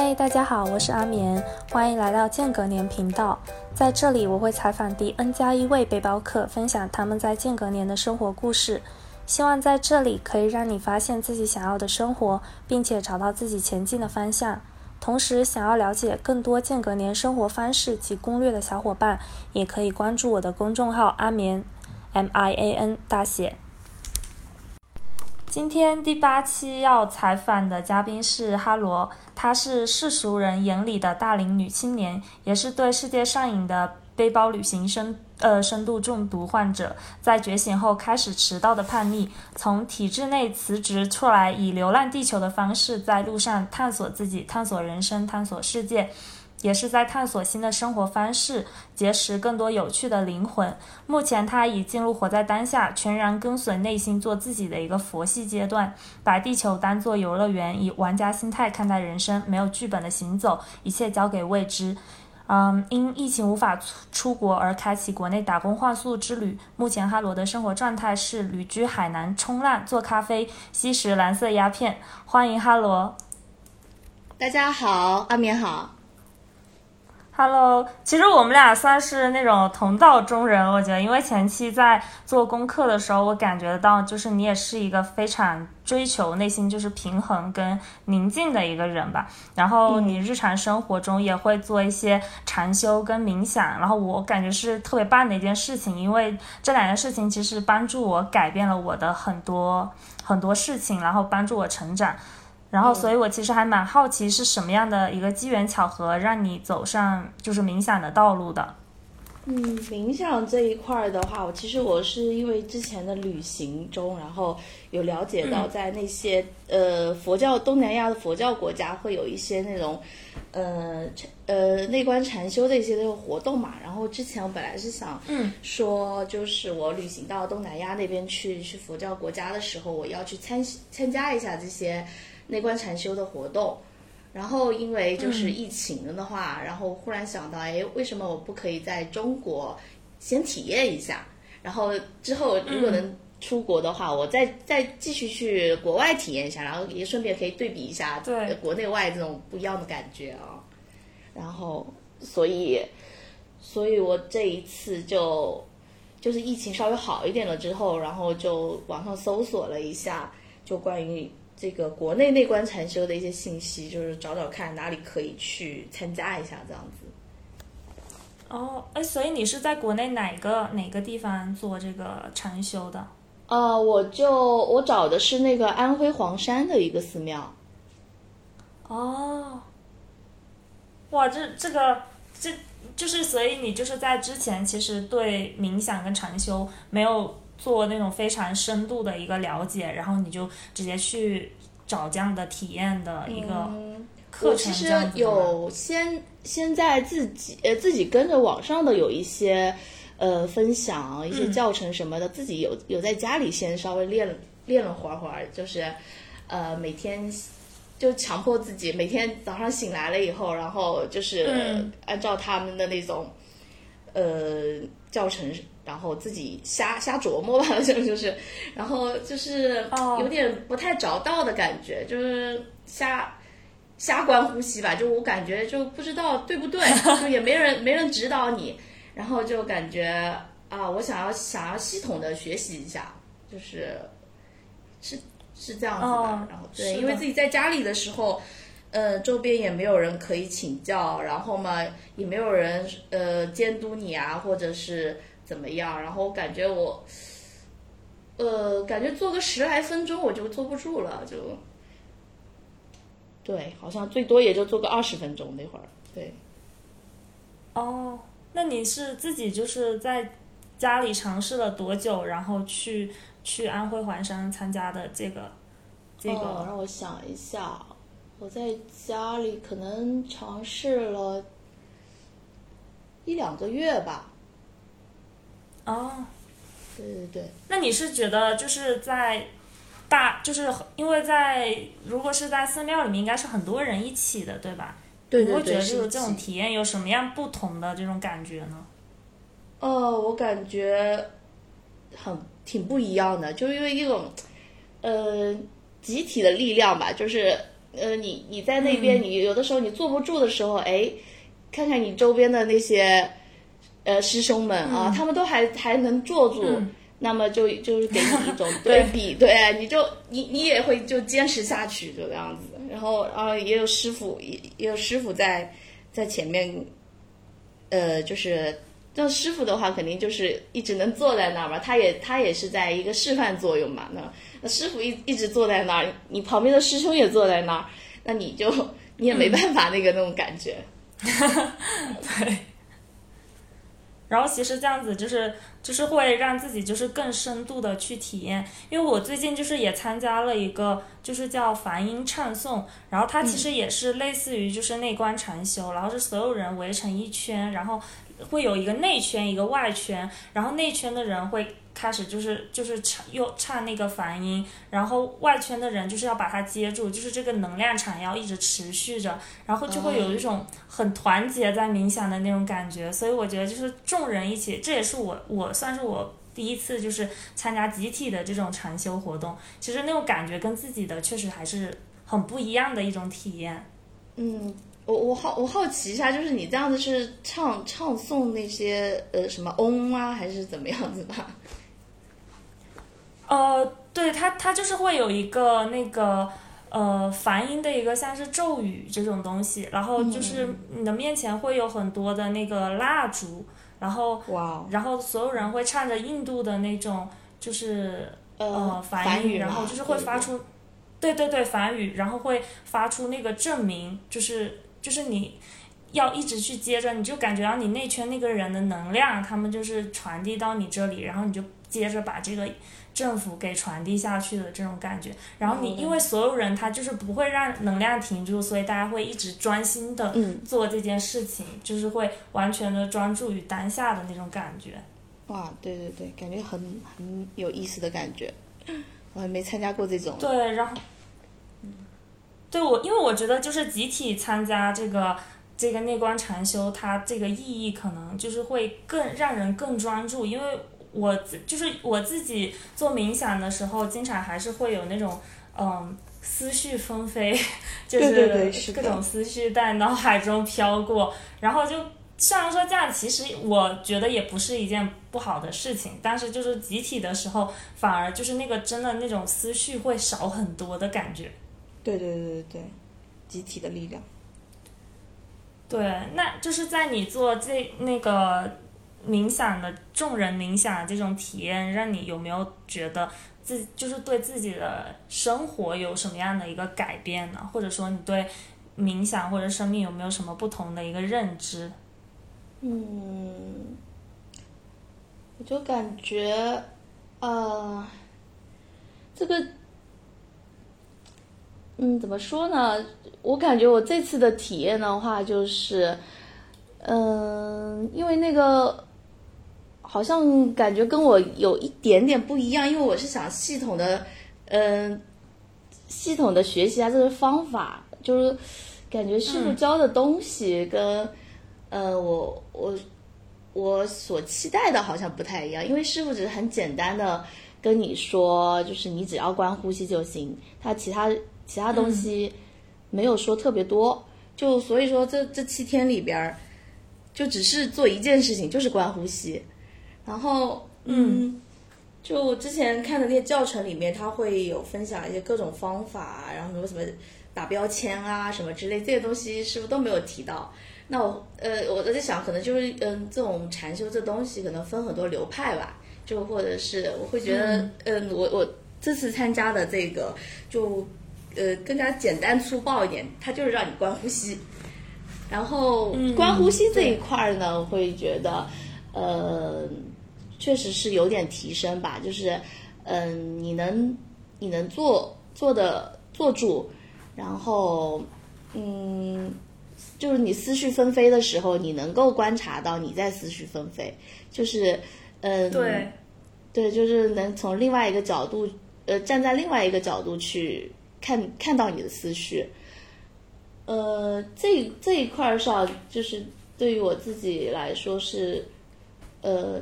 嗨，大家好，我是阿眠，欢迎来到间隔年频道。在这里，我会采访第 N 加一位背包客，分享他们在间隔年的生活故事。希望在这里可以让你发现自己想要的生活，并且找到自己前进的方向。同时，想要了解更多间隔年生活方式及攻略的小伙伴，也可以关注我的公众号阿眠，M I A N 大写。今天第八期要采访的嘉宾是哈罗，她是世俗人眼里的大龄女青年，也是对世界上瘾的背包旅行深呃深度中毒患者。在觉醒后开始迟到的叛逆，从体制内辞职出来，以流浪地球的方式在路上探索自己、探索人生、探索世界。也是在探索新的生活方式，结识更多有趣的灵魂。目前，他已进入活在当下、全然跟随内心做自己的一个佛系阶段，把地球当作游乐园，以玩家心态看待人生，没有剧本的行走，一切交给未知。嗯，因疫情无法出出国而开启国内打工换宿之旅。目前，哈罗的生活状态是旅居海南，冲浪、做咖啡、吸食蓝色鸦片。欢迎哈罗！大家好，阿棉好。Hello，其实我们俩算是那种同道中人，我觉得，因为前期在做功课的时候，我感觉到就是你也是一个非常追求内心就是平衡跟宁静的一个人吧。然后你日常生活中也会做一些禅修跟冥想，然后我感觉是特别棒的一件事情，因为这两件事情其实帮助我改变了我的很多很多事情，然后帮助我成长。然后，所以我其实还蛮好奇，是什么样的一个机缘巧合让你走上就是冥想的道路的？嗯，冥想这一块的话，我其实我是因为之前的旅行中，然后有了解到，在那些呃佛教东南亚的佛教国家，会有一些那种呃呃内观禅修的一些那种活动嘛。然后之前我本来是想说，就是我旅行到东南亚那边去去佛教国家的时候，我要去参参加一下这些。内观禅修的活动，然后因为就是疫情了的话，然后忽然想到，哎，为什么我不可以在中国先体验一下？然后之后如果能出国的话，我再再继续去国外体验一下，然后也顺便可以对比一下对国内外这种不一样的感觉啊。然后，所以，所以我这一次就就是疫情稍微好一点了之后，然后就网上搜索了一下，就关于。这个国内内观禅修的一些信息，就是找找看哪里可以去参加一下这样子。哦，哎，所以你是在国内哪个哪个地方做这个禅修的？呃，我就我找的是那个安徽黄山的一个寺庙。哦，哇，这这个这就是，所以你就是在之前其实对冥想跟禅修没有。做那种非常深度的一个了解，然后你就直接去找这样的体验的一个课程。其实有先先在自己呃自己跟着网上的有一些呃分享一些教程什么的，自己有有在家里先稍微练练了会儿会儿，就是呃每天就强迫自己每天早上醒来了以后，然后就是按照他们的那种呃教程。然后自己瞎瞎琢磨吧，就就是，然后就是有点不太着道的感觉，就是瞎瞎观呼吸吧，就我感觉就不知道对不对，就也没人没人指导你，然后就感觉啊，我想要想要系统的学习一下，就是是是这样子的，然后对，因为自己在家里的时候，呃，周边也没有人可以请教，然后嘛，也没有人呃监督你啊，或者是。怎么样？然后我感觉我，呃，感觉做个十来分钟我就坐不住了，就，对，好像最多也就做个二十分钟那会儿，对。哦，那你是自己就是在家里尝试了多久，然后去去安徽黄山参加的这个这个？让我想一下，我在家里可能尝试了一两个月吧。哦，对对对，那你是觉得就是在大，就是因为在如果是在寺庙里面，应该是很多人一起的，对吧？对对对，你会觉得就是这种体验有什么样不同的这种感觉呢？哦，我感觉很挺不一样的，就是因为一种呃集体的力量吧，就是呃，你你在那边，你有的时候你坐不住的时候，哎，看看你周边的那些呃师兄们啊，他们都还还能坐住，那么就就是给你一种 对比，对，你就你你也会就坚持下去这个样子。然后啊，也有师傅也也有师傅在在前面，呃，就是那师傅的话，肯定就是一直能坐在那儿嘛，他也他也是在一个示范作用嘛，那那师傅一一直坐在那儿，你旁边的师兄也坐在那儿，那你就你也没办法那个那种感觉，对。然后其实这样子就是就是会让自己就是更深度的去体验，因为我最近就是也参加了一个就是叫梵音唱诵，然后它其实也是类似于就是内观禅修，然后是所有人围成一圈，然后会有一个内圈一个外圈，然后内圈的人会。开始就是就是唱又唱那个梵音，然后外圈的人就是要把它接住，就是这个能量场要一直持续着，然后就会有一种很团结在冥想的那种感觉。所以我觉得就是众人一起，这也是我我算是我第一次就是参加集体的这种禅修活动。其实那种感觉跟自己的确实还是很不一样的一种体验。嗯，我我好我好奇一下，就是你这样子是唱唱诵那些呃什么嗡啊，还是怎么样子吧？呃，对它，它就是会有一个那个呃梵音的一个像是咒语这种东西，然后就是你的面前会有很多的那个蜡烛，然后然后所有人会唱着印度的那种就是呃梵语，然后就是会发出，对对对梵语，然后会发出那个证明，就是就是你要一直去接着，你就感觉到你内圈那个人的能量，他们就是传递到你这里，然后你就接着把这个。政府给传递下去的这种感觉，然后你因为所有人他就是不会让能量停住，所以大家会一直专心的做这件事情，就是会完全的专注于当下的那种感觉。哇，对对对，感觉很很有意思的感觉，我还没参加过这种。对，然后，对我，因为我觉得就是集体参加这个这个内观禅修，它这个意义可能就是会更让人更专注，因为。我自就是我自己做冥想的时候，经常还是会有那种嗯思绪纷飞，就是各种思绪在脑海中飘过。然后就虽然说这样，其实我觉得也不是一件不好的事情，但是就是集体的时候，反而就是那个真的那种思绪会少很多的感觉。对对对对对，集体的力量。对，那就是在你做这那个。冥想的众人冥想的这种体验，让你有没有觉得自就是对自己的生活有什么样的一个改变呢？或者说你对冥想或者生命有没有什么不同的一个认知？嗯，我就感觉，呃，这个，嗯，怎么说呢？我感觉我这次的体验的话，就是，嗯，因为那个。好像感觉跟我有一点点不一样，因为我是想系统的，嗯，系统的学习啊，这个方法就是感觉师傅教的东西跟，呃，我我我所期待的好像不太一样，因为师傅只是很简单的跟你说，就是你只要观呼吸就行，他其他其他东西没有说特别多，就所以说这这七天里边儿，就只是做一件事情，就是观呼吸。然后，嗯，就我之前看的那些教程里面，他会有分享一些各种方法，然后什么什么打标签啊，什么之类这些东西，是不是都没有提到？那我，呃，我在想，可能就是，嗯，这种禅修这东西可能分很多流派吧，就或者是我会觉得，嗯，我我这次参加的这个就，呃，更加简单粗暴一点，它就是让你观呼吸，然后观呼吸这一块呢，我会觉得，呃。确实是有点提升吧，就是，嗯，你能，你能做做的做住，然后，嗯，就是你思绪纷飞的时候，你能够观察到你在思绪纷飞，就是，嗯，对，对，就是能从另外一个角度，呃，站在另外一个角度去看看到你的思绪，呃，这这一块上，就是对于我自己来说是，呃。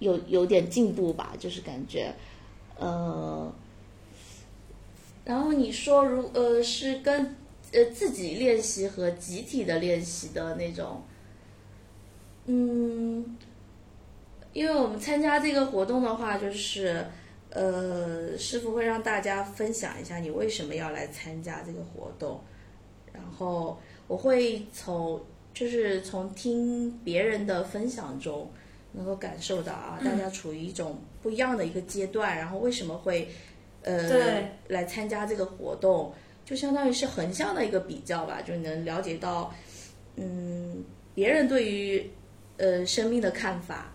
有有点进步吧，就是感觉，呃，然后你说如呃是跟呃自己练习和集体的练习的那种，嗯，因为我们参加这个活动的话，就是呃，师傅会让大家分享一下你为什么要来参加这个活动，然后我会从就是从听别人的分享中，能够感受到啊，大家处于一种不一样的一个阶段，然后为什么会呃对。来参加这个活动，就相当于是横向的一个比较吧，就能了解到嗯别人对于呃生命的看法，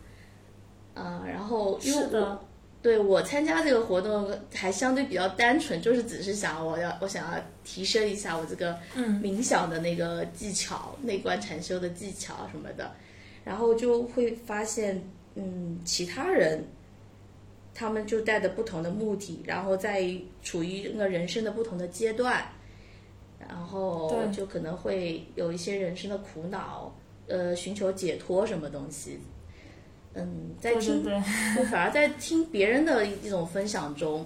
啊、然后因为我是，对我参加这个活动还相对比较单纯，就是只是想我要我想要提升一下我这个嗯。冥想的那个技巧、内观禅修的技巧什么的，然后就会发现，嗯，其他人他们就带着不同的目的，然后在处于那个人生的不同的阶段，然后对就可能会有一些人生的苦恼，呃，寻求解脱什么东西。嗯，在对听对对，就反而在听别人的一种分享中，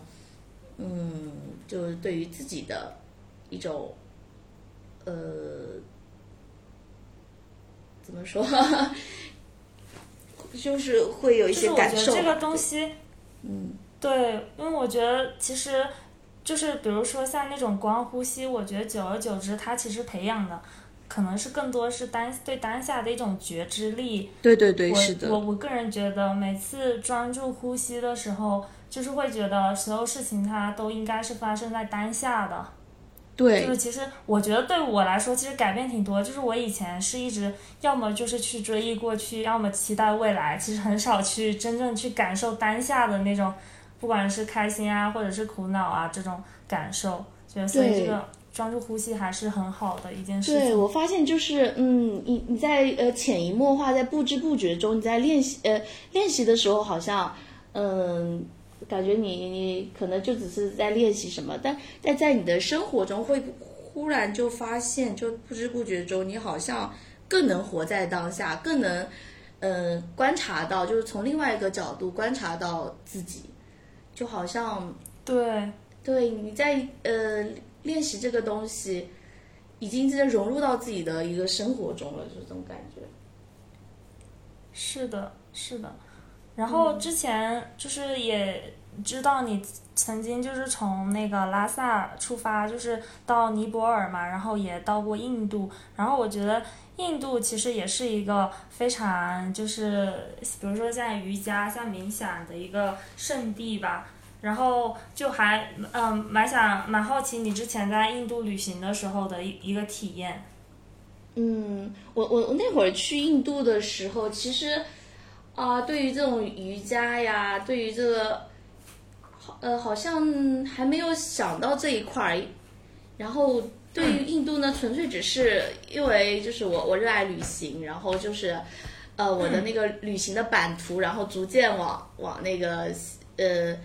嗯，就是对于自己的一种，呃，怎么说，就是会有一就是我些感受。觉得这个东西，嗯，对，因为我觉得其实就是比如说像那种光呼吸，我觉得久而久之，它其实培养的可能是更多是当对当下的一种觉知力。对对对，我是的，我我个人觉得，每次专注呼吸的时候，就是会觉得所有事情它都应该是发生在当下的。对就是其实我觉得对我来说，其实改变挺多。就是我以前是一直要么就是去追忆过去，要么期待未来，其实很少去真正去感受当下的那种，不管是开心啊，或者是苦恼啊这种感受。觉得所以这个专注呼吸还是很好的一件事对，情。我发现就是，嗯，你你在呃潜移默化，在不知不觉中，你在练习呃练习的时候，好像，嗯，感觉你你可能就只是在练习什么，但但在你的生活中会忽然就发现，就不知不觉中，你好像更能活在当下，更能，嗯，观察到，就是从另外一个角度观察到自己，就好像对，对，你在呃练习这个东西，已经真的融入到自己的一个生活中了，就这种感觉。是的，是的。然后之前就是也知道你曾经就是从那个拉萨出发，就是到尼泊尔嘛，然后也到过印度。然后我觉得印度其实也是一个非常就是，比如说像瑜伽、像冥想的一个圣地吧。然后就还嗯蛮想蛮好奇你之前在印度旅行的时候的一一个体验。嗯，我我那会儿去印度的时候，其实啊、对于这种瑜伽呀，对于这个，好呃，好像还没有想到这一块儿。然后对于印度呢，纯粹只是因为就是我我热爱旅行，然后就是呃我的那个旅行的版图，然后逐渐往往那个呃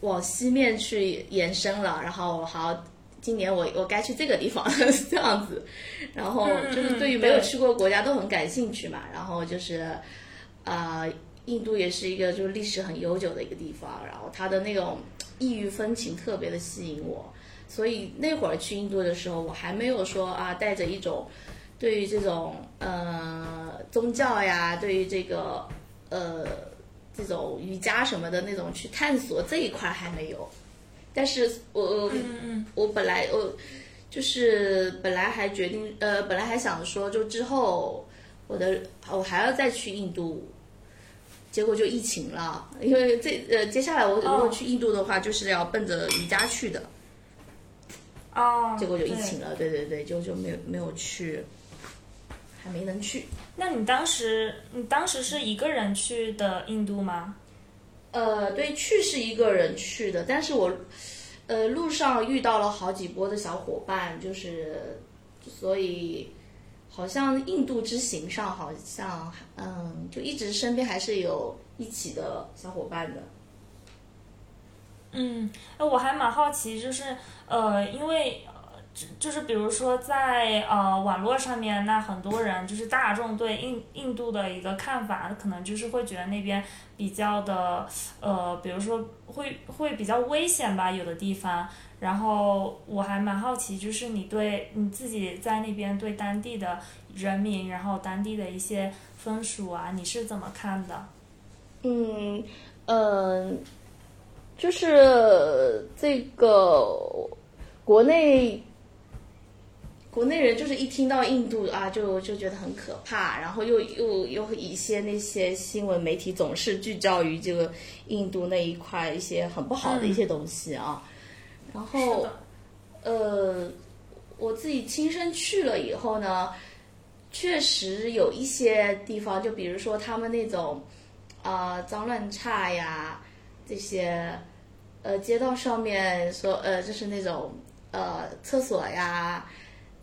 往西面去延伸了，然后好。今年我我该去这个地方 这样子，然后就是对于没有去过国家都很感兴趣嘛，然后就是，啊、印度也是一个就是历史很悠久的一个地方，然后它的那种异域风情特别的吸引我，所以那会儿去印度的时候，我还没有说啊带着一种对于这种呃宗教呀，对于这个呃这种瑜伽什么的那种去探索这一块还没有，但是我我我本来我就是本来还决定呃，本来还想说就之后我的我还要再去印度，结果就疫情了，因为这呃接下来我如果哦去印度的话，就是要奔着瑜伽去的，哦，结果就疫情了，对对对，就就没有没有去，还没能去。那你当时，你当时是一个人去的印度吗？呃，对，去是一个人去的，但是我，呃，路上遇到了好几波的小伙伴，就是，所以，好像印度之行上，好像，嗯，就一直身边还是有一起的小伙伴的。嗯，哎，我还蛮好奇，就是呃，因为就是比如说在呃网络上面，那很多人就是大众对印印度的一个看法，可能就是会觉得那边比较的呃，比如说会会比较危险吧，有的地方。然后我还蛮好奇，就是你对你自己在那边对当地的人民，然后当地的一些风俗啊，你是怎么看的？嗯呃，就是这个国内。国内人就是一听到印度啊，就就觉得很可怕，然后又又又一些那些新闻媒体总是聚焦于这个印度那一块一些很不好的一些东西啊。然后，呃，我自己亲身去了以后呢，确实有一些地方，就比如说他们那种啊脏乱差呀，这些呃街道上面说呃就是那种呃厕所呀。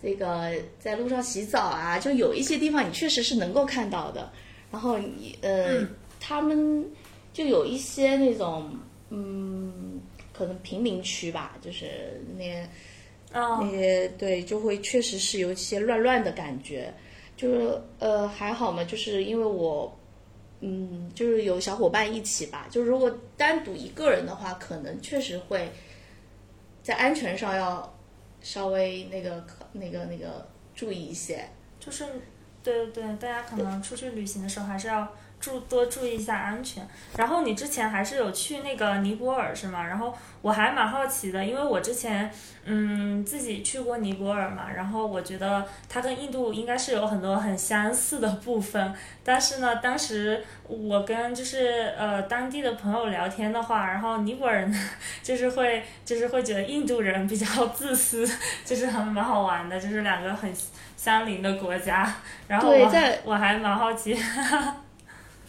这个在路上洗澡啊，就有一些地方你确实是能够看到的。然后你呃，他们就有一些那种嗯，可能贫民区吧，就是那些那些对，就会确实是有一些乱乱的感觉。就是呃还好嘛，就是因为我嗯，就是有小伙伴一起吧。就如果单独一个人的话，可能确实会在安全上要。稍微那个那个那个注意一些，就是，对对对，大家可能出去旅行的时候还是要。注多注意一下安全。然后你之前还是有去那个尼泊尔是吗？然后我还蛮好奇的，因为我之前嗯自己去过尼泊尔嘛，然后我觉得它跟印度应该是有很多很相似的部分。但是呢，当时我跟就是呃当地的朋友聊天的话，然后尼泊尔人 就是会就是会觉得印度人比较自私，就是很蛮好玩的，就是两个很相邻的国家。然后我我还蛮好奇。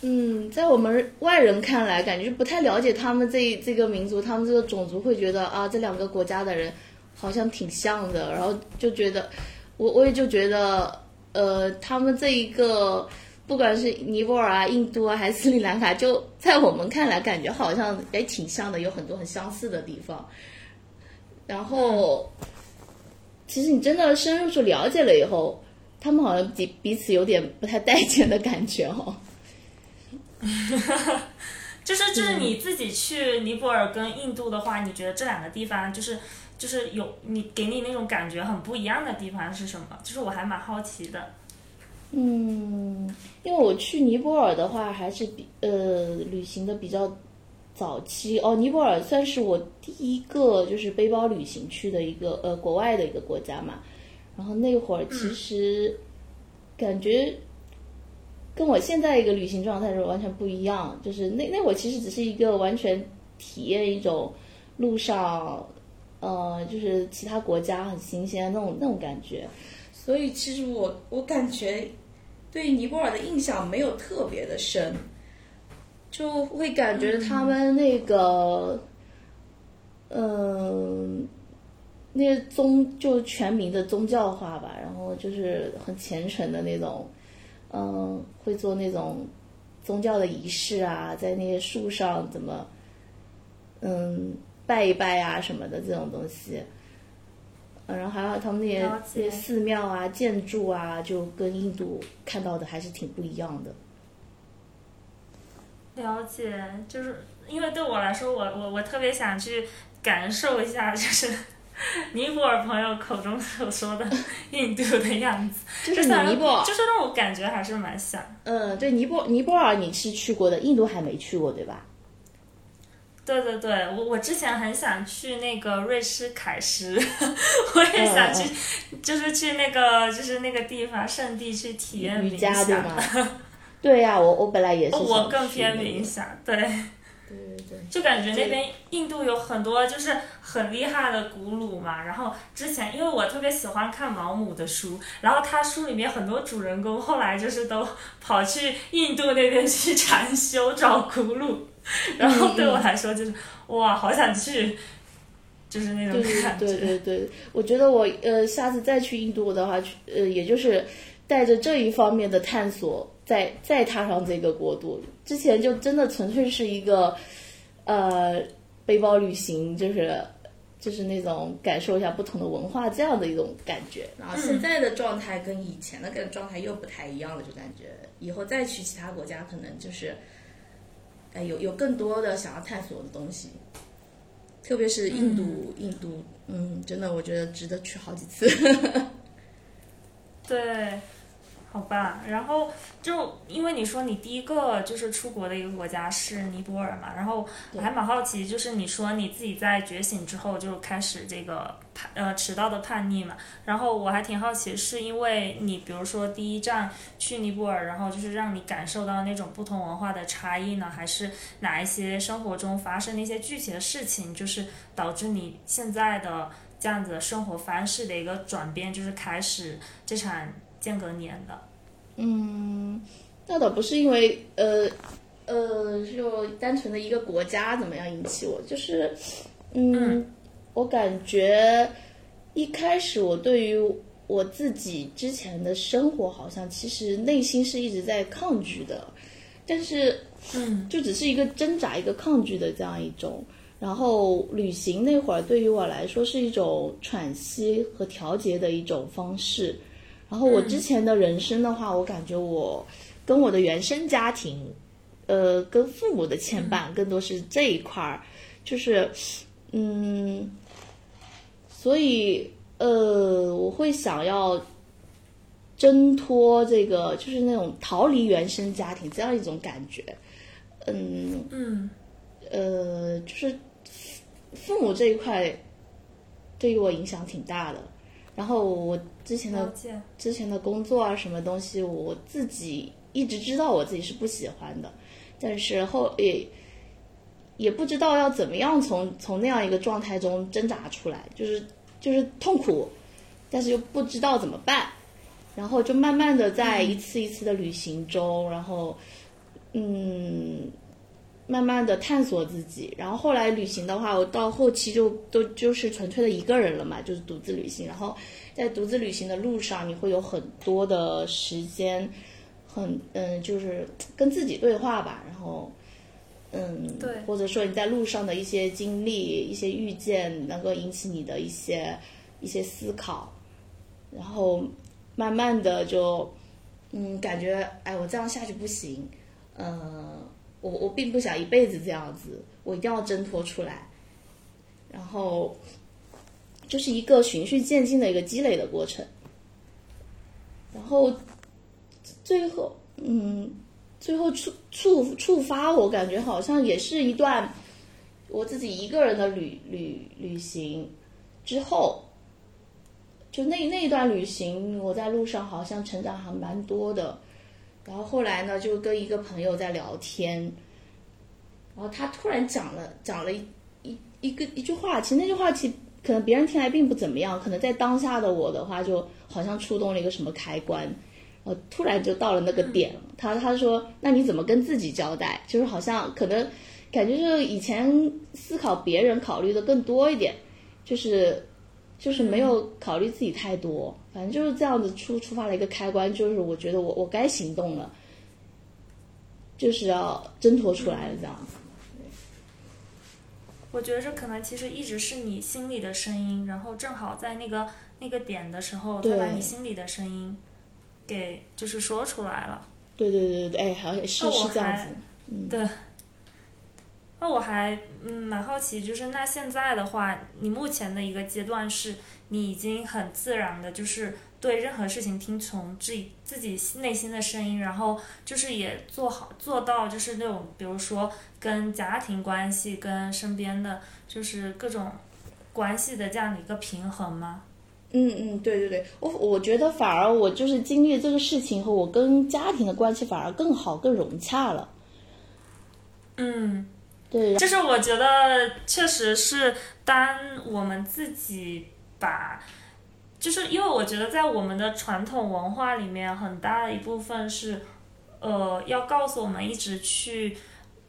嗯，在我们外人看来，感觉不太了解他们这这个民族，他们这个种族会觉得啊，这两个国家的人好像挺像的，然后就觉得，我我也就觉得，呃，他们这一个不管是尼泊尔啊、印度啊，还是斯里兰卡，就在我们看来，感觉好像也挺像的，有很多很相似的地方。然后，其实你真的深入去了解了以后，他们好像彼彼此有点不太待见的感觉哦。就是就是你自己去尼泊尔跟印度的话，你觉得这两个地方就是就是有你给你那种感觉很不一样的地方是什么？就是我还蛮好奇的。嗯，因为我去尼泊尔的话，还是比呃旅行的比较早期哦。尼泊尔算是我第一个就是背包旅行去的一个呃国外的一个国家嘛。然后那会儿其实感觉。跟我现在一个旅行状态是完全不一样，就是那那我其实只是一个完全体验一种路上，呃，就是其他国家很新鲜那种那种感觉，所以其实我我感觉对尼泊尔的印象没有特别的深，就会感觉他们那个，嗯，那些宗就全民的宗教化吧，然后就是很虔诚的那种。嗯，会做那种宗教的仪式啊，在那些树上怎么，嗯，拜一拜啊什么的这种东西。嗯，然后还有他们那些那些寺庙啊、建筑啊，就跟印度看到的还是挺不一样的。了解，就是因为对我来说，我我我特别想去感受一下，就是。尼泊尔朋友口中所说的印度的样子，就是尼泊尔，就是那种感觉还是蛮像。嗯，对，尼泊尼泊尔你是去过的，印度还没去过，对吧？对对对，我我之前很想去那个瑞士凯什，我也想去，就是去那个就是那个地方圣地去体验瑜伽，对吗？对呀，我我本来也是。我更偏冥想，对。对对对，就感觉那边印度有很多就是很厉害的古鲁嘛。然后之前因为我特别喜欢看毛姆的书，然后他书里面很多主人公后来就是都跑去印度那边去禅修找古鲁，然后对我来说就是哇，好想去，就是那种 感觉。对对对，我觉得我呃下次再去印度的话，呃也就是带着这一方面的探索。再再踏上这个国度，之前就真的纯粹是一个，呃，背包旅行，就是就是那种感受一下不同的文化这样的一种感觉。然后现在的状态跟以前的个状态又不太一样了，就感觉以后再去其他国家，可能就是，哎，有有更多的想要探索的东西。特别是印度，印度，嗯，真的我觉得值得去好几次。对。好吧，然后就因为你说你第一个就是出国的一个国家是尼泊尔嘛，然后我还蛮好奇，就是你说你自己在觉醒之后就开始这个叛呃迟到的叛逆嘛，然后我还挺好奇，是因为你比如说第一站去尼泊尔，然后就是让你感受到那种不同文化的差异呢，还是哪一些生活中发生的一些具体的事情，就是导致你现在的这样子的生活方式的一个转变，就是开始这场。间隔年的，嗯，那倒不是因为呃呃，就单纯的一个国家怎么样引起我，就是，嗯，我感觉一开始我对于我自己之前的生活，好像其实内心是一直在抗拒的，但是，嗯，就只是一个挣扎、一个抗拒的这样一种。然后旅行那会儿，对于我来说是一种喘息和调节的一种方式。然后我之前的人生的话，我感觉我跟我的原生家庭，呃，跟父母的牵绊更多是这一块儿，就是，嗯，所以呃，我会想要挣脱这个，就是那种逃离原生家庭这样一种感觉，嗯。嗯，呃，就是父母这一块对于我影响挺大的。然后我之前的之前的工作啊，什么东西，我自己一直知道我自己是不喜欢的，但是后也也不知道要怎么样从从那样一个状态中挣扎出来，就是就是痛苦，但是又不知道怎么办，然后就慢慢的在一次一次的旅行中，然后嗯。慢慢的探索自己，然后后来旅行的话，我到后期就都就是纯粹的一个人了嘛，就是独自旅行。然后在独自旅行的路上，你会有很多的时间，很嗯，就是跟自己对话吧。然后嗯，对，或者说你在路上的一些经历、一些遇见，能够引起你的一些一些思考。然后慢慢的就嗯，感觉哎，我这样下去不行，嗯。我我并不想一辈子这样子，我一定要挣脱出来，然后就是一个循序渐进的一个积累的过程，然后最后嗯，最后触触触发我感觉好像也是一段我自己一个人的旅旅旅行之后，就那那段旅行我在路上好像成长还蛮多的。然后后来呢，就跟一个朋友在聊天，然后他突然讲了讲了一一一个一句话，其实那句话其实可能别人听来并不怎么样，可能在当下的我的话，就好像触动了一个什么开关，呃，突然就到了那个点。他他说：“那你怎么跟自己交代？就是好像可能感觉就是以前思考别人考虑的更多一点，就是。”就是没有考虑自己太多，反正就是这样子触触发了一个开关，就是我觉得我我该行动了，就是要挣脱出来了这样子。我觉得这可能其实一直是你心里的声音，然后正好在那个那个点的时候，他把你心里的声音给就是说出来了。对对对对，哎，好像是是这样子，嗯，对。那我还嗯蛮好奇，就是那现在的话，你目前的一个阶段是，你已经很自然的，就是对任何事情听从自己自己内心的声音，然后就是也做好做到，就是那种比如说跟家庭关系、跟身边的就是各种关系的这样的一个平衡吗？嗯嗯，对对对，我我觉得反而我就是经历这个事情后，我跟家庭的关系反而更好、更融洽了。嗯。就是我觉得确实是，当我们自己把，就是因为我觉得在我们的传统文化里面，很大的一部分是，呃，要告诉我们一直去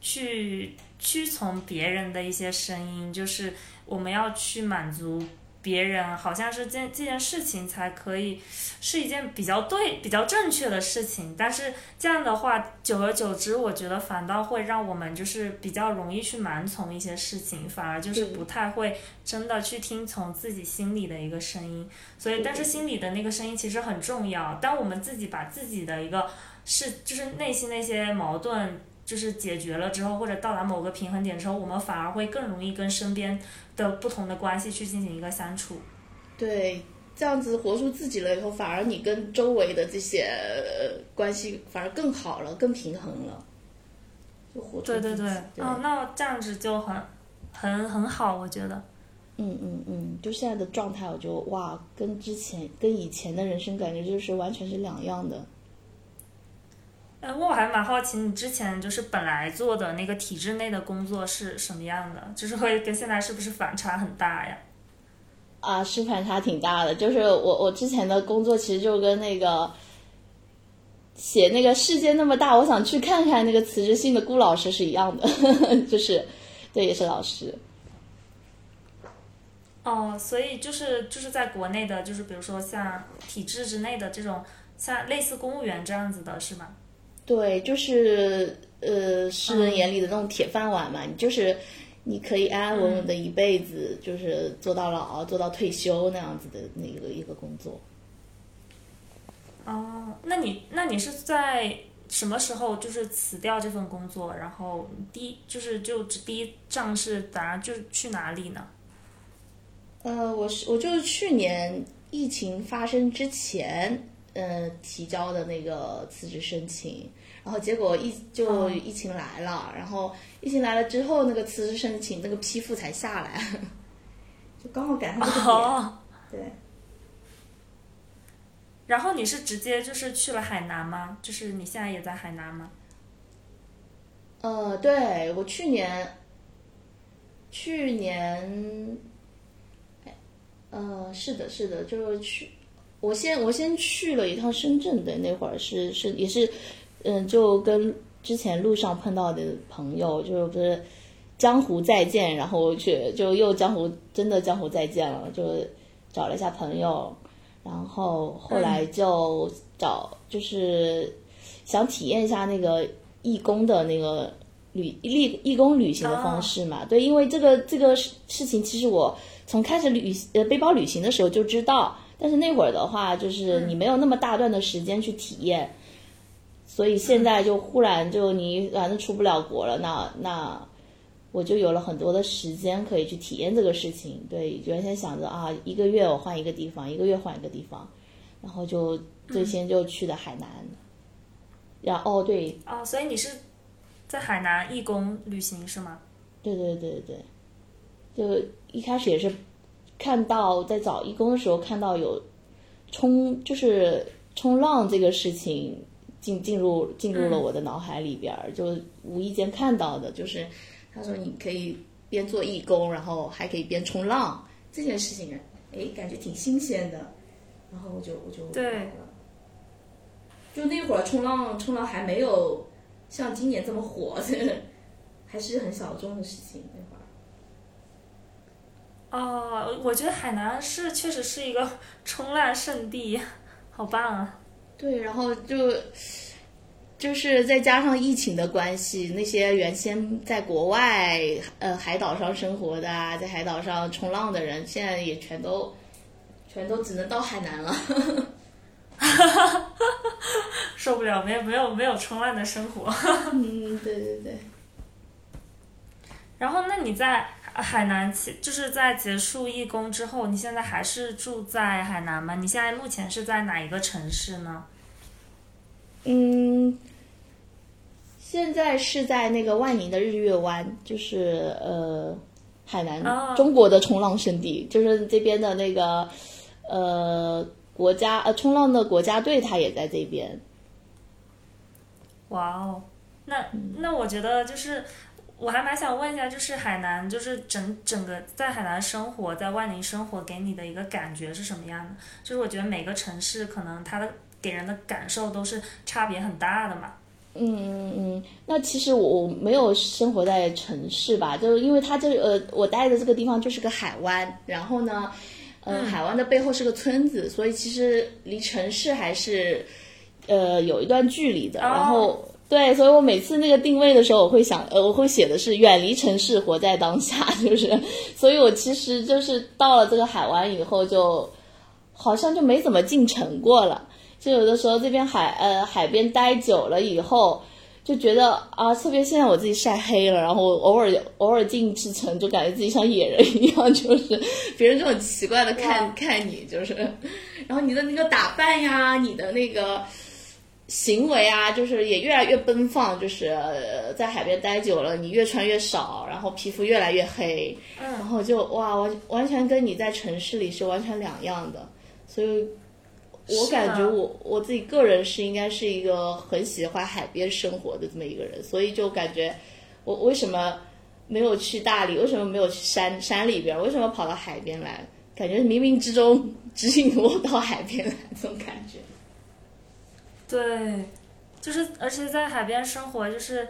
去屈从别人的一些声音，就是我们要去满足。别人好像是这这件事情才可以是一件比较对、比较正确的事情，但是这样的话，久而久之，我觉得反倒会让我们就是比较容易去盲从一些事情，反而就是不太会真的去听从自己心里的一个声音。所以，但是心里的那个声音其实很重要。当我们自己把自己的一个是就是内心那些矛盾就是解决了之后，或者到达某个平衡点之后，我们反而会更容易跟身边的不同的关系去进行一个相处。对，这样子活出自己了以后，反而你跟周围的这些关系反而更好了，更平衡了。就活出对对对，哦，那这样子就很很很好，我觉得。嗯嗯嗯，就现在的状态，我就哇，跟之前跟以前的人生感觉就是完全是两样的。呃，我还蛮好奇，你之前就是本来做的那个体制内的工作是什么样的？就是会跟现在是不是反差很大呀？啊，是反差挺大的。就是我我之前的工作其实就跟那个写那个世界那么大，我想去看看那个辞职信的顾老师是一样的，就是对，也是老师。哦，所以就是就是在国内的，就是比如说像体制之内的这种，像类似公务员这样子的是吗？对，就是呃，世人眼里的那种铁饭碗嘛，你就是你可以安安稳稳的一辈子，就是做到老，做到退休那样子的那个一个工作。哦，那你那你是在什么时候就是辞掉这份工作，然后第一就是就第一仗是打就是去哪里呢？呃，我是我就是去年疫情发生之前，呃，提交的那个辞职申请，然后结果疫就疫情来了，然后疫情来了之后，那个辞职申请那个批复才下来，就刚好赶上这个点，对。然后你是直接就是去了海南吗？就是你现在也在海南吗？呃，对我去年，去年。呃，是的，是的，就是去，我先我先去了一趟深圳的那会儿是是也是，嗯，就跟之前路上碰到的朋友，就是不是江湖再见，然后去就又江湖真的江湖再见了，就找了一下朋友，然后后来就找就是想体验一下那个义工的那个旅义义工旅行的方式嘛，对，因为这个这个事事情其实我。从开始旅呃背包旅行的时候就知道，但是那会儿的话，就是你没有那么大段的时间去体验，所以现在就忽然就你反正出不了国了，那那我就有了很多的时间可以去体验这个事情。对，原先想着啊，一个月我换一个地方，一个月换一个地方，然后就最先就去的海南。然后哦对哦，所以你是在海南义工旅行是吗？对对对对。就一开始也是看到在找义工的时候看到有冲就是冲浪这个事情进进入进入了我的脑海里边儿，就无意间看到的，就是他说你可以边做义工，然后还可以边冲浪这件事情，哎，感觉挺新鲜的，然后我就我就对，就那会儿冲浪冲浪还没有像今年这么火，还是很小众的事情那会儿。哦，我觉得海南是确实是一个冲浪圣地，好棒啊！对，然后就就是再加上疫情的关系，那些原先在国外呃海岛上生活的，在海岛上冲浪的人，现在也全都全都只能到海南了，受不了，没有没有没有冲浪的生活。嗯，对对对。然后，那你在？海南，就是在结束义工之后，你现在还是住在海南吗？你现在目前是在哪一个城市呢？嗯，现在是在那个万宁的日月湾，就是呃，海南中国的冲浪圣地，就是这边的那个呃国家呃冲浪的国家队，他也在这边。哇哦，那那我觉得就是。我还蛮想问一下，就是海南，就是整整个在海南生活，在万宁生活，给你的一个感觉是什么样的？就是我觉得每个城市可能它的给人的感受都是差别很大的嘛。嗯嗯嗯，那其实我没有生活在城市吧，就是因为它这呃，我待的这个地方就是个海湾，然后呢，嗯，海湾的背后是个村子，所以其实离城市还是呃有一段距离的，然后。对，所以我每次那个定位的时候，我会想，呃，我会写的是远离城市，活在当下，就是，所以我其实就是到了这个海湾以后，就好像就没怎么进城过了。就有的时候这边海，呃，海边待久了以后，就觉得啊，特别现在我自己晒黑了，然后偶尔偶尔进之城，就感觉自己像野人一样，就是 别人就很奇怪的看看你，就是，然后你的那个打扮呀，你的那个行为啊，就是也越来越奔放，就是在海边待久了，你越穿越少，然后皮肤越来越黑，然后就哇，完完全跟你在城市里是完全两样的，所以。我感觉我我自己个人是应该是一个很喜欢海边生活的这么一个人，所以就感觉我为什么没有去大理，为什么没有去山山里边，为什么跑到海边来？感觉冥冥之中指引我到海边来，这种感觉。对，就是而且在海边生活，就是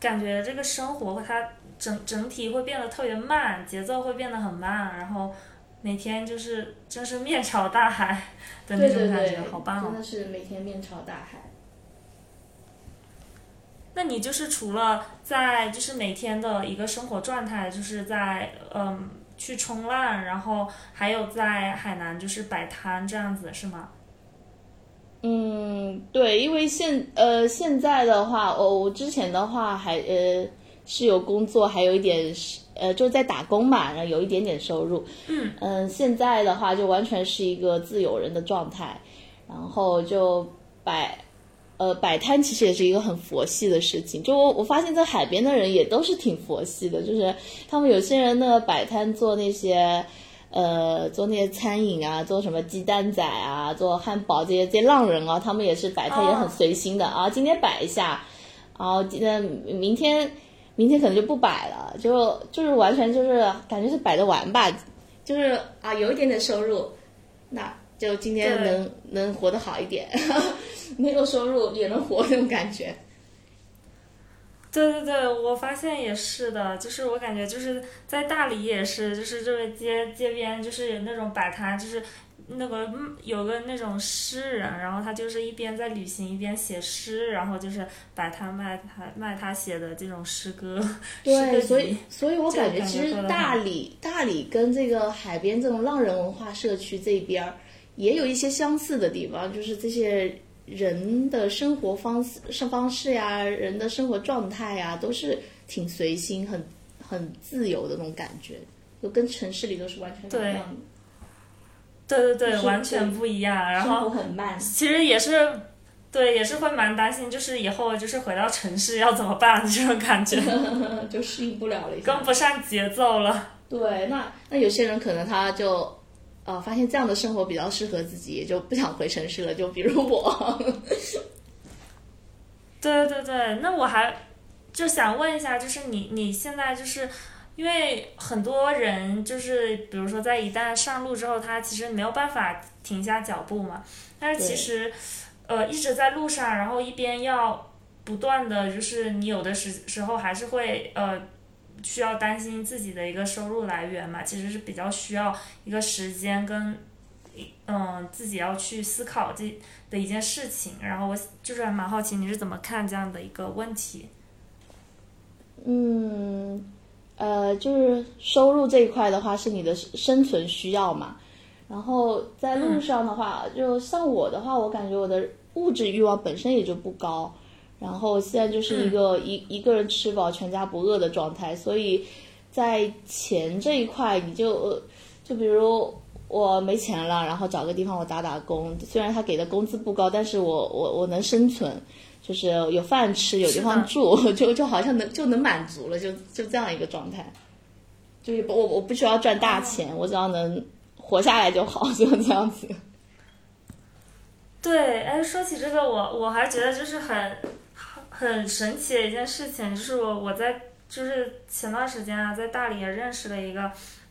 感觉这个生活它整整体会变得特别慢，节奏会变得很慢，然后。每天就是真是面朝大海的那种感觉，好棒哦！真的是每天面朝大海。那你就是除了在就是每天的一个生活状态，就是在嗯去冲浪，然后还有在海南就是摆摊这样子是吗？嗯，对，因为现呃现在的话，哦，我之前的话还呃是有工作，还有一点是。呃，就在打工嘛，然后有一点点收入。嗯嗯，现在的话就完全是一个自由人的状态，然后就摆，呃，摆摊其实也是一个很佛系的事情。就我我发现，在海边的人也都是挺佛系的，就是他们有些人呢摆摊做那些，呃，做那些餐饮啊，做什么鸡蛋仔啊，做汉堡这些这些浪人啊，他们也是摆摊也很随心的啊，今天摆一下，然后今天明天。明天可能就不摆了，就就是完全就是感觉是摆着玩吧，就是啊有一点点收入，那就今天能能活得好一点，没有收入也能活那种感觉。对对对，我发现也是的，就是我感觉就是在大理也是，就是这个街街边就是有那种摆摊，就是。那个有个那种诗人，然后他就是一边在旅行一边写诗，然后就是摆摊卖他卖他写的这种诗歌。对，所以所以我感觉其实大理大理跟这个海边这种浪人文化社区这边儿也有一些相似的地方，就是这些人的生活方式生方式呀，人的生活状态呀，都是挺随心、很很自由的那种感觉，就跟城市里都是完全不一样的。对对对，完全不一样。然后很慢。其实也是，对，也是会蛮担心，就是以后就是回到城市要怎么办这种感觉，就适应不了了，跟不上节奏了。对，那那有些人可能他就，呃，发现这样的生活比较适合自己，也就不想回城市了。就比如我。对对对，那我还就想问一下，就是你你现在就是。因为很多人就是，比如说在一旦上路之后，他其实没有办法停下脚步嘛。但是其实，呃，一直在路上，然后一边要不断的就是，你有的时时候还是会呃需要担心自己的一个收入来源嘛。其实是比较需要一个时间跟嗯自己要去思考这的一件事情。然后我就是还蛮好奇你是怎么看这样的一个问题。嗯。呃，就是收入这一块的话，是你的生存需要嘛。然后在路上的话，就像我的话，我感觉我的物质欲望本身也就不高。然后现在就是一个一一个人吃饱全家不饿的状态，所以在钱这一块，你就就比如我没钱了，然后找个地方我打打工，虽然他给的工资不高，但是我我我能生存。就是有饭吃，有地方住，就就好像能就能满足了，就就这样一个状态。就是我我不需要赚大钱，我只要能活下来就好，就这样子。对，哎，说起这个，我我还觉得就是很很神奇的一件事情，就是我我在就是前段时间啊，在大理也认识了一个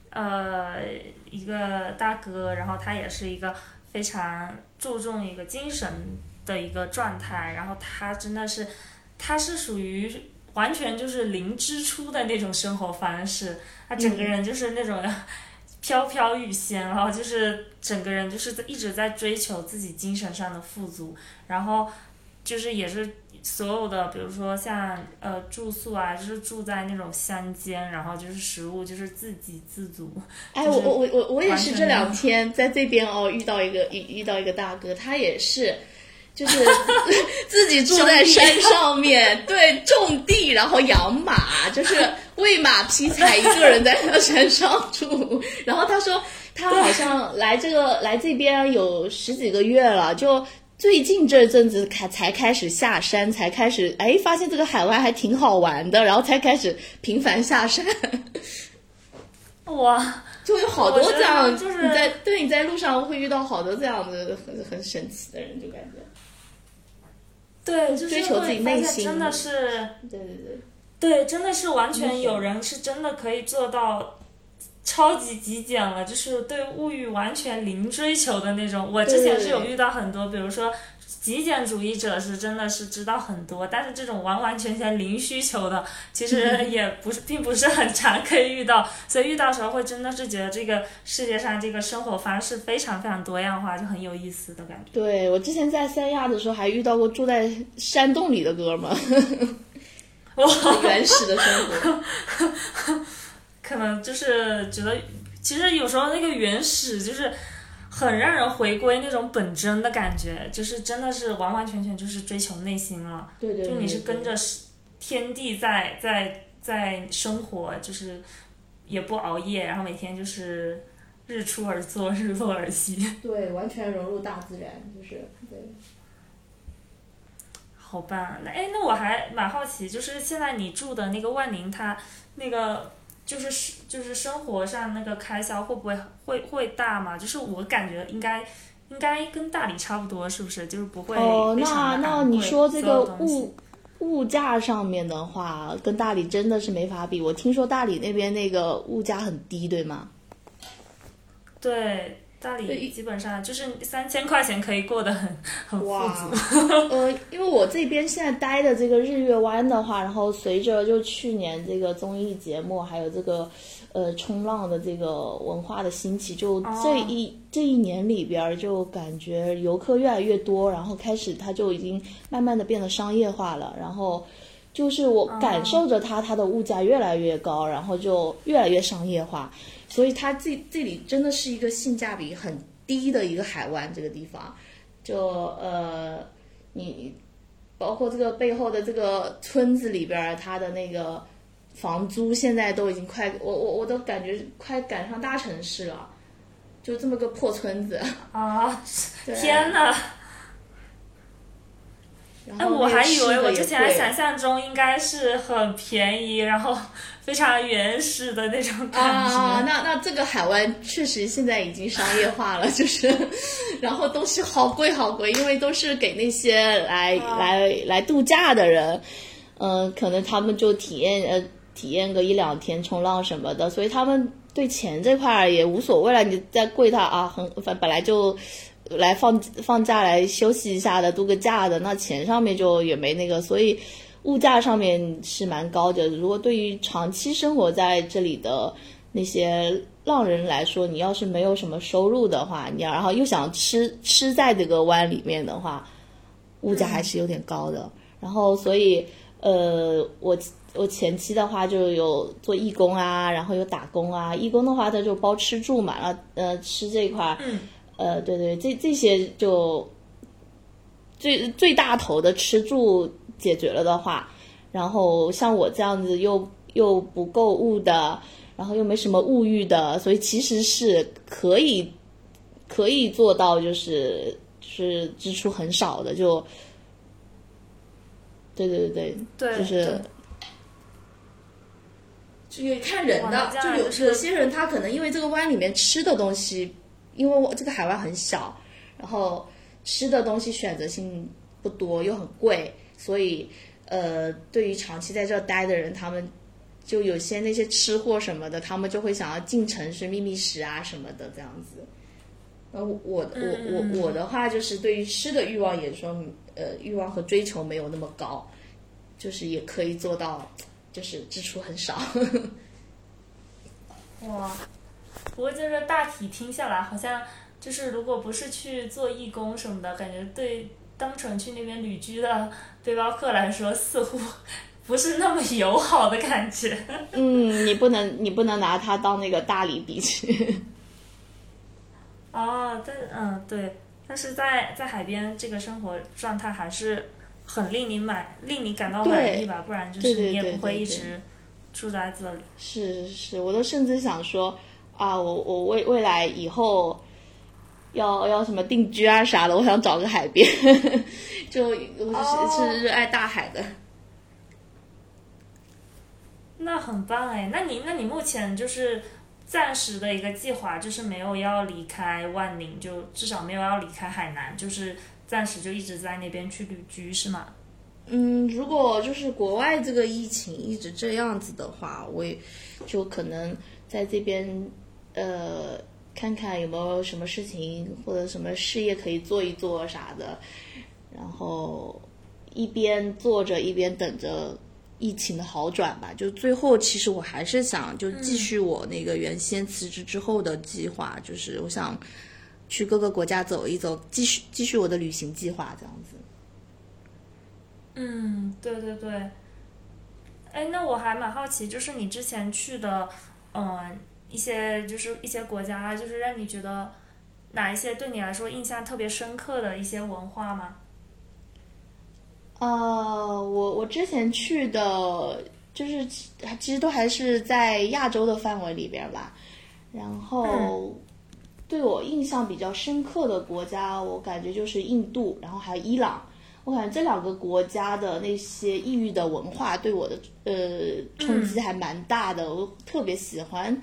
呃一个大哥，然后他也是一个非常注重一个精神。的一个状态，然后他真的是，他是属于完全就是零支出的那种生活方式，他整个人就是那种 飘飘欲仙，然后就是整个人就是一直在追求自己精神上的富足，然后就是也是所有的，比如说像呃住宿啊，就是住在那种乡间，然后就是食物就是自给自足。哎，我我我我也是这两天在这边哦遇到一个遇遇到一个大哥，他也是。就是 自己住在山上面，对，种地，然后养马，就是喂马劈柴，一个人在那山上住。然后他说，他好像来这个来这边有十几个月了，就最近这阵子开才开始下山，才开始哎，发现这个海湾还挺好玩的，然后才开始频繁下山。哇，就有好多这样，就是你在对你在路上会遇到好多这样的很很神奇的人，就感觉。对，就是追求自己内心真的是，对对对，对，真的是完全有人是真的可以做到超级极简了，就是对物欲完全零追求的那种。我之前是有遇到很多，比如说极简主义者是真的是知道很多，但是这种完完全全零需求的，其实也不是，并不是很常可以遇到。所以遇到时候会真的是觉得这个世界上这个生活方式非常非常多样化，就很有意思的感觉。对我之前在三亚的时候还遇到过住在山洞里的哥们儿，哇，原始的生活。可能就是觉得，其实有时候那个原始就是很让人回归那种本真的感觉，就是真的是完完全全就是追求内心了。对对对就你是跟着天地在在在生活，就是也不熬夜，然后每天就是日出而作，日落而息。对，完全融入大自然，就是对。好吧，那哎，那我还蛮好奇，就是现在你住的那个万宁，它那个就是就是生活上那个开销会不会会会大嘛？就是我感觉应该应该跟大理差不多，是不是？就是不会哦，非那那你说这个物物价上面的话，跟大理真的是没法比。我听说大理那边那个物价很低，对吗？对。大对理基本上就是三千块钱可以过得很 很富足，呃，因为我这边现在待的这个日月湾的话，然后随着就去年这个综艺节目，还有这个呃冲浪的这个文化的兴起，就这一、这一年里边儿，就感觉游客越来越多，然后开始它就已经慢慢的变得商业化了，然后。就是我感受着它，它的物价越来越高，然后就越来越商业化，所以它这这里真的是一个性价比很低的一个海湾，这个地方，就呃，你包括这个背后的这个村子里边儿，它的那个房租现在都已经快，我我我都感觉快赶上大城市了，就这么个破村子。啊！天呐！哎，我还以为我之前想象中应该是很便宜，然后 非常原始的那种感觉。啊，那那这个海湾确实现在已经商业化了，就是，然后东西好贵好贵，因为都是给那些来、啊来来度假的人，嗯、可能他们就体验呃体验个一两天冲浪什么的，所以他们对钱这块儿也无所谓了，你再贵它啊，很反本来就。来放放假来休息一下的，度个假的，那钱上面就也没那个，所以物价上面是蛮高的。如果对于长期生活在这里的那些浪人来说，你要是没有什么收入的话，你要然后又想吃吃在这个湾里面的话，物价还是有点高的。然后所以呃，我我前期的话就有做义工啊，然后有打工啊。义工的话，他就包吃住嘛，然后呃吃这块儿，呃对对，这这些就最最大头的吃住解决了的话，然后像我这样子又又不购物的，然后又没什么物欲的，所以其实是可以可以做到就是就是支出很少的，就对对对对，就是对这个看人的就有有些人他可能因为这个湾里面吃的东西，因为我这个海湾很小，然后吃的东西选择性不多又很贵，所以呃，对于长期在这儿待的人，他们就有些那些吃货什么的，他们就会想要进城市觅觅食啊什么的这样子。呃，我我我我的话就是对于吃的欲望也说，呃，欲望和追求没有那么高，就是也可以做到，就是支出很少。哇，不过就是大体听下来，好像就是如果不是去做义工什么的，感觉对单纯去那边旅居的背包客来说，似乎不是那么友好的感觉。嗯，你不能你不能拿它当那个大理比去。哦，但嗯，对，但是在在海边这个生活状态还是很令你满令你感到满意吧，不然就是你也对对对不会一对对直住在这里。是是是，我都甚至想说啊，我我未未来以后要要什么定居啊啥的，我想找个海边，就我是、热爱大海的。那很棒哎，那你那你目前就是暂时的一个计划，就是没有要离开万宁，就至少没有要离开海南，就是暂时就一直在那边去旅居是吗？嗯，如果就是国外这个疫情一直这样子的话，我也就可能在这边呃看看有没有什么事情或者什么事业可以做一做啥的，然后一边做着一边等着疫情的好转吧。就最后其实我还是想就继续我那个原先辞职之后的计划，就是我想去各个国家走一走，继续继续我的旅行计划这样子。嗯，对对对。哎，那我还蛮好奇，就是你之前去的，嗯、一些就是一些国家，就是让你觉得哪一些对你来说印象特别深刻的一些文化吗？呃，我我之前去的，就是其其实都还是在亚洲的范围里边儿吧。然后对我印象比较深刻的国家，我感觉就是印度，然后还有伊朗。我感觉这两个国家的那些异域的文化对我的呃冲击还蛮大的，我特别喜欢，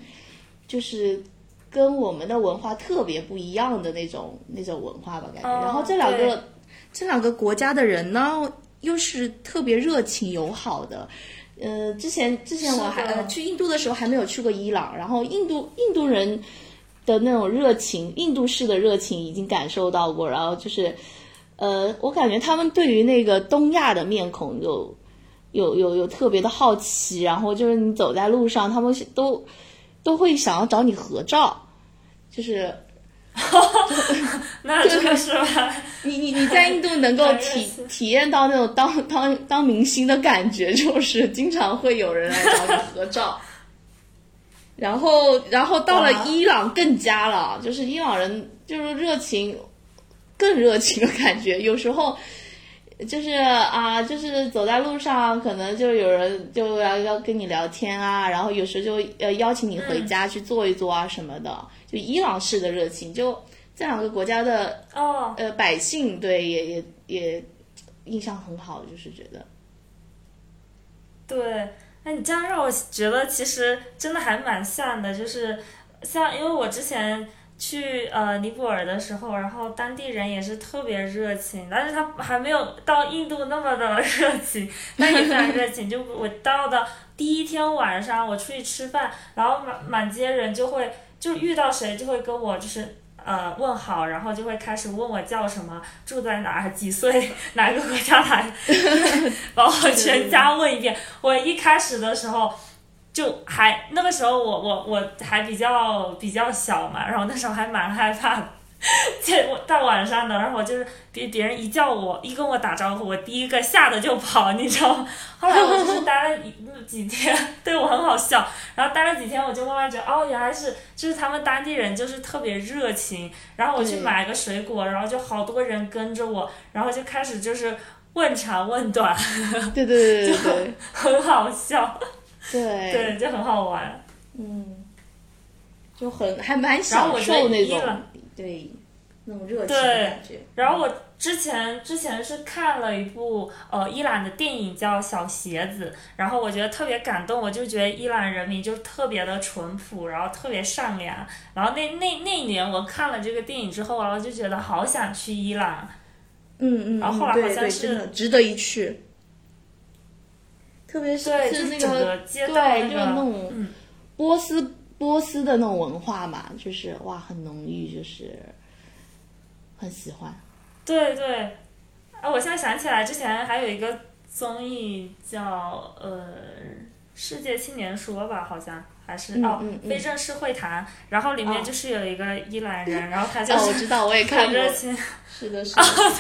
就是跟我们的文化特别不一样的那种那种文化吧，感觉。哦然后这两对个这两个国家的人呢，又是特别热情友好的。呃，之前之前我还呃去印度的时候还没有去过伊朗，然后印度印度人的那种热情，印度式的热情已经感受到过，然后就是呃，我感觉他们对于那个东亚的面孔有有有有特别的好奇，然后就是你走在路上，他们都都会想要找你合照，就是 那真的是吧？你你你在印度能够 体体验到那种当当当明星的感觉，就是经常会有人来找你合照。然后，然后到了伊朗更加了，就是伊朗人就是热情，更热情的感觉。有时候就是啊，就是走在路上，可能就有人就要要跟你聊天啊，然后有时就呃邀请你回家去坐一坐啊什么的，就伊朗式的热情。就这两个国家的哦，呃百姓对也也也印象很好，就是觉得对，那你这样让我觉得其实真的还蛮像的，就是像因为我之前去呃尼泊尔的时候，然后当地人也是特别热情，但是他还没有到印度那么的 热情，但也非常热情。就我到的第一天晚上，我出去吃饭，然后满满街人就会就遇到谁就会跟我就是。呃，问好，然后就会开始问我叫什么，住在哪儿，几岁，哪个国家来，把我全家问一遍。我一开始的时候就还那个时候我我我还比较比较小嘛，然后那时候还蛮害怕的。这我到晚上的，然后我就是别别人一叫我一跟我打招呼，我第一个吓得就跑，你知道吗？后来我就是待了一几天，对我很好笑。然后待了几天，我就慢慢觉得哦，原来是就是他们当地人就是特别热情。然后我去买个水果，然后就好多人跟着我，然后就开始就是问长问短，对对对对对很好笑，对对，就很好玩。嗯，就很还蛮享受那种对那种热情的对感觉。然后我之前之前是看了一部呃伊朗的电影叫《小鞋子》，然后我觉得特别感动，我就觉得伊朗人民就特别的淳朴，然后特别善良。然后那那那一年我看了这个电影之后，然后就觉得好想去伊朗。嗯嗯，然后后来好像是值得一去。特别是，就是那个个街道对，就是那种嗯波斯波斯的那种文化嘛，就是哇，很浓郁，就是很喜欢。对对，啊，我现在想起来，之前还有一个综艺叫呃《世界青年说》吧，好像还是、哦嗯嗯嗯非正式会谈，然后里面哦就是有一个伊朗人，然后他 就哦，我知道，我也 看过。热情，是的，是的。他我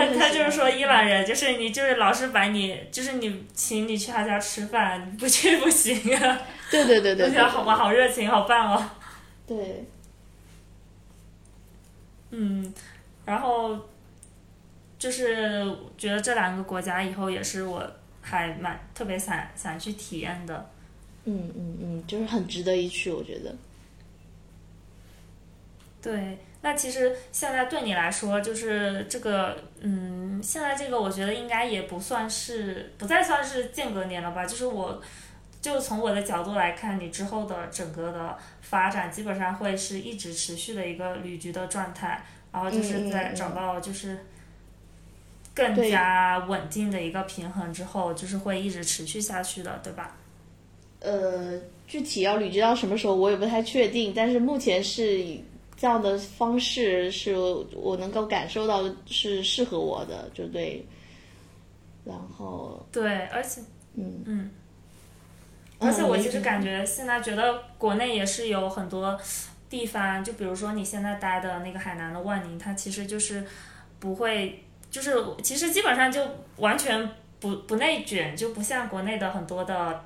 也喜欢他就是说伊朗人，就是你就是老是把你就是你请你去他家吃饭，你不去不行啊，对对对对对我觉得好哇，好热情，好棒哦。对。嗯，然后就是觉得这两个国家以后也是我还蛮特别想想去体验的。嗯嗯嗯，就是很值得一去，我觉得。对，那其实现在对你来说，就是这个，嗯，现在这个我觉得应该也不算是，不再算是间隔年了吧。就是我，就从我的角度来看，你之后的整个的发展，基本上会是一直持续的一个旅居的状态，然后就是在找到就是更加稳定的一个平衡之后，就是会一直持续下去的，对吧？呃，具体要旅居到什么时候，我也不太确定，但是目前是。这样的方式是我能够感受到是适合我的，就对。然后对，而且嗯嗯，而且我其实感觉现在觉得国内也是有很多地方，就比如说你现在待的那个海南的万宁，它其实就是不会，就是其实基本上就完全不不内卷，就不像国内的很多的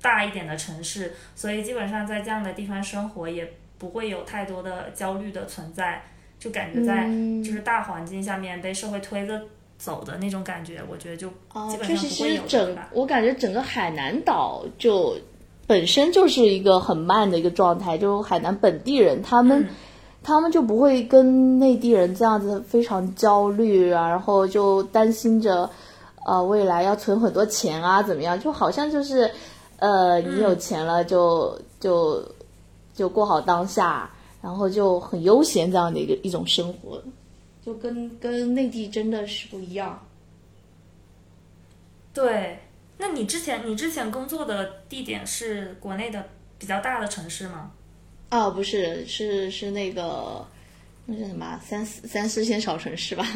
大一点的城市，所以基本上在这样的地方生活也。不会有太多的焦虑的存在，就感觉在就是大环境下面被社会推着走的那种感觉，我觉得就基本上不会有整我感觉整个海南岛就本身就是一个很慢的一个状态，就海南本地人他们他们就不会跟内地人这样子非常焦虑啊，然后就担心着呃未来要存很多钱啊怎么样，就好像就是呃你有钱了就就。就过好当下，然后就很悠闲这样的一个一种生活，就跟跟内地真的是不一样。对，那你之前你之前工作的地点是国内的比较大的城市吗？哦，不是，是是那个那是什么三四三四线小城市吧？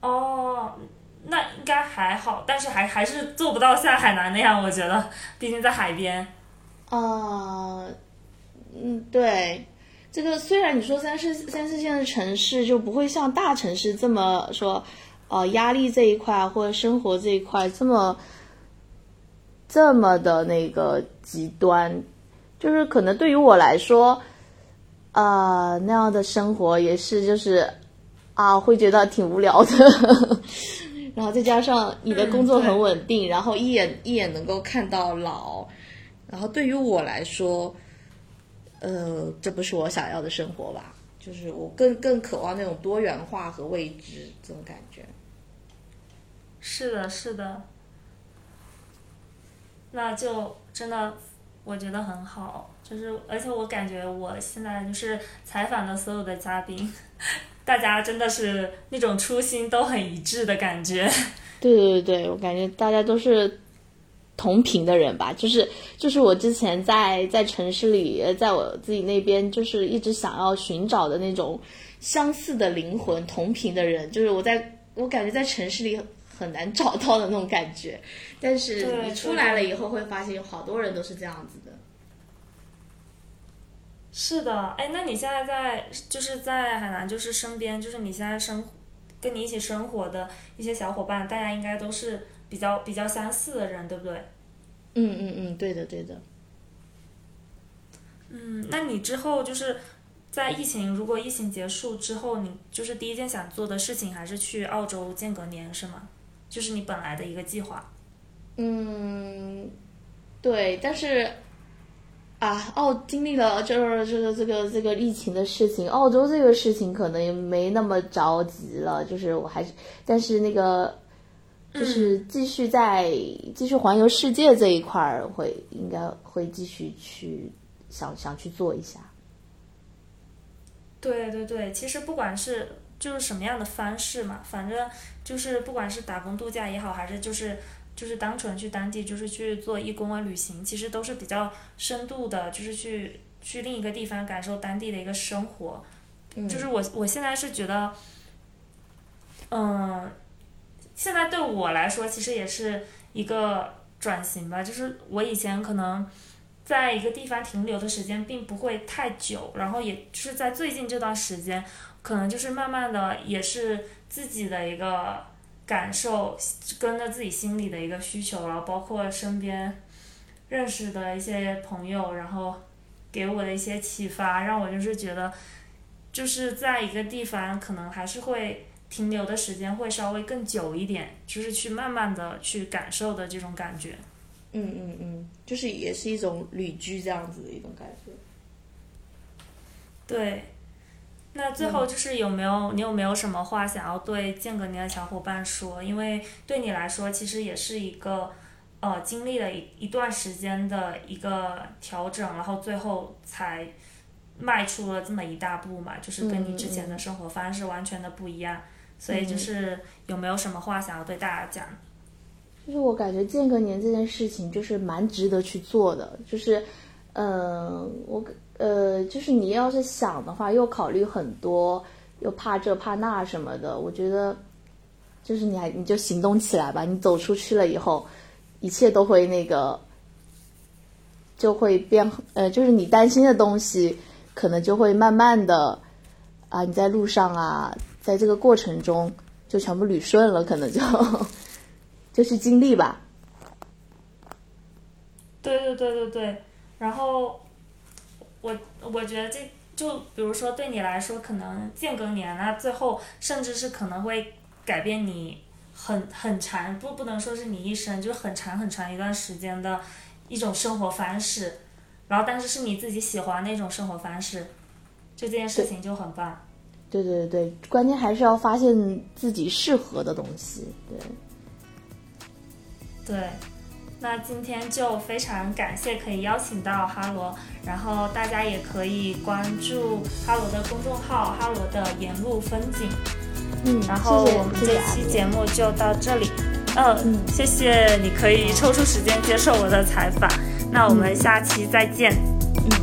哦，那应该还好，但是还还是做不到像海南那样，我觉得，毕竟在海边。啊，嗯，对，这个虽然你说三四三四线的城市就不会像大城市这么说，呃，压力这一块或者生活这一块这么这么的那个极端，就是可能对于我来说，啊，那样的生活也是就是啊，会觉得挺无聊的，然后再加上你的工作很稳定，然后一眼一眼能够看到老。然后对于我来说，呃，这不是我想要的生活吧？就是我更更渴望那种多元化和未知这种感觉。是的，是的。那就真的，我觉得很好。就是，而且我感觉我现在就是采访的所有的嘉宾，大家真的是那种初心都很一致的感觉。对对对，我感觉大家都是。同频的人吧，就是就是我之前在在城市里，在我自己那边，就是一直想要寻找的那种相似的灵魂，同频的人，就是我在我感觉在城市里很难找到的那种感觉，但是你出来了以后会发现有好多人都是这样子的。是的，哎，那你现在在就是在海南，就是身边，就是你现在生跟你一起生活的一些小伙伴，大家应该都是。比较比较相似的人，对不对？嗯嗯嗯，对的对的。嗯，那你之后就是在疫情，如果疫情结束之后，你就是第一件想做的事情还是去澳洲间隔年，是吗？就是你本来的一个计划。嗯，对，但是啊，澳经历了就是这个这个这个疫情的事情，澳洲这个事情可能也没那么着急了，就是我还是，但是那个。就是继续在继续环游世界这一块儿，会应该会继续去想想去做一下。对对对，其实不管是就是什么样的方式嘛，反正就是不管是打工度假也好，还是就是就是单纯去当地就是去做义工啊旅行，其实都是比较深度的，就是去去另一个地方感受当地的一个生活。就是我我现在是觉得，嗯。现在对我来说，其实也是一个转型吧。就是我以前可能在一个地方停留的时间并不会太久，然后也是在最近这段时间，可能就是慢慢的也是自己的一个感受，跟着自己心里的一个需求，然后包括身边认识的一些朋友，然后给我的一些启发，让我就是觉得就是在一个地方，可能还是会停留的时间会稍微更久一点，就是去慢慢的去感受的这种感觉。嗯嗯嗯，就是也是一种旅居这样子的一种感觉。对，那最后就是有没有你有没有什么话想要对间隔年的小伙伴说？因为对你来说，其实也是一个呃经历了一一段时间的一个调整，然后最后才迈出了这么一大步嘛，就是跟你之前的生活方式完全的不一样。所以就是有没有什么话想要对大家讲？就是我感觉间隔年这件事情就是蛮值得去做的，就是嗯，我。呃，就是你要是想的话，又考虑很多，又怕这怕那什么的，我觉得，就是你还你就行动起来吧。你走出去了以后，一切都会那个，就会变。呃，就是你担心的东西，可能就会慢慢的，啊，你在路上啊，在这个过程中就全部捋顺了，可能就 就去经历吧。对对对对对，然后。我我觉得这就比如说对你来说，可能间隔年啊，最后甚至是可能会改变你很很长不不能说是你一生，就是很长很长一段时间的一种生活方式，然后但是是你自己喜欢那种生活方式，就这件事情就很棒。对对对对，关键还是要发现自己适合的东西。对。对。那今天就非常感谢可以邀请到哈罗，然后大家也可以关注哈罗的公众号“哈罗的沿路风景”。嗯，然后我们这期节目就到这里。嗯，谢谢你可以抽出时间接受我的采访。那我们下期再见。嗯。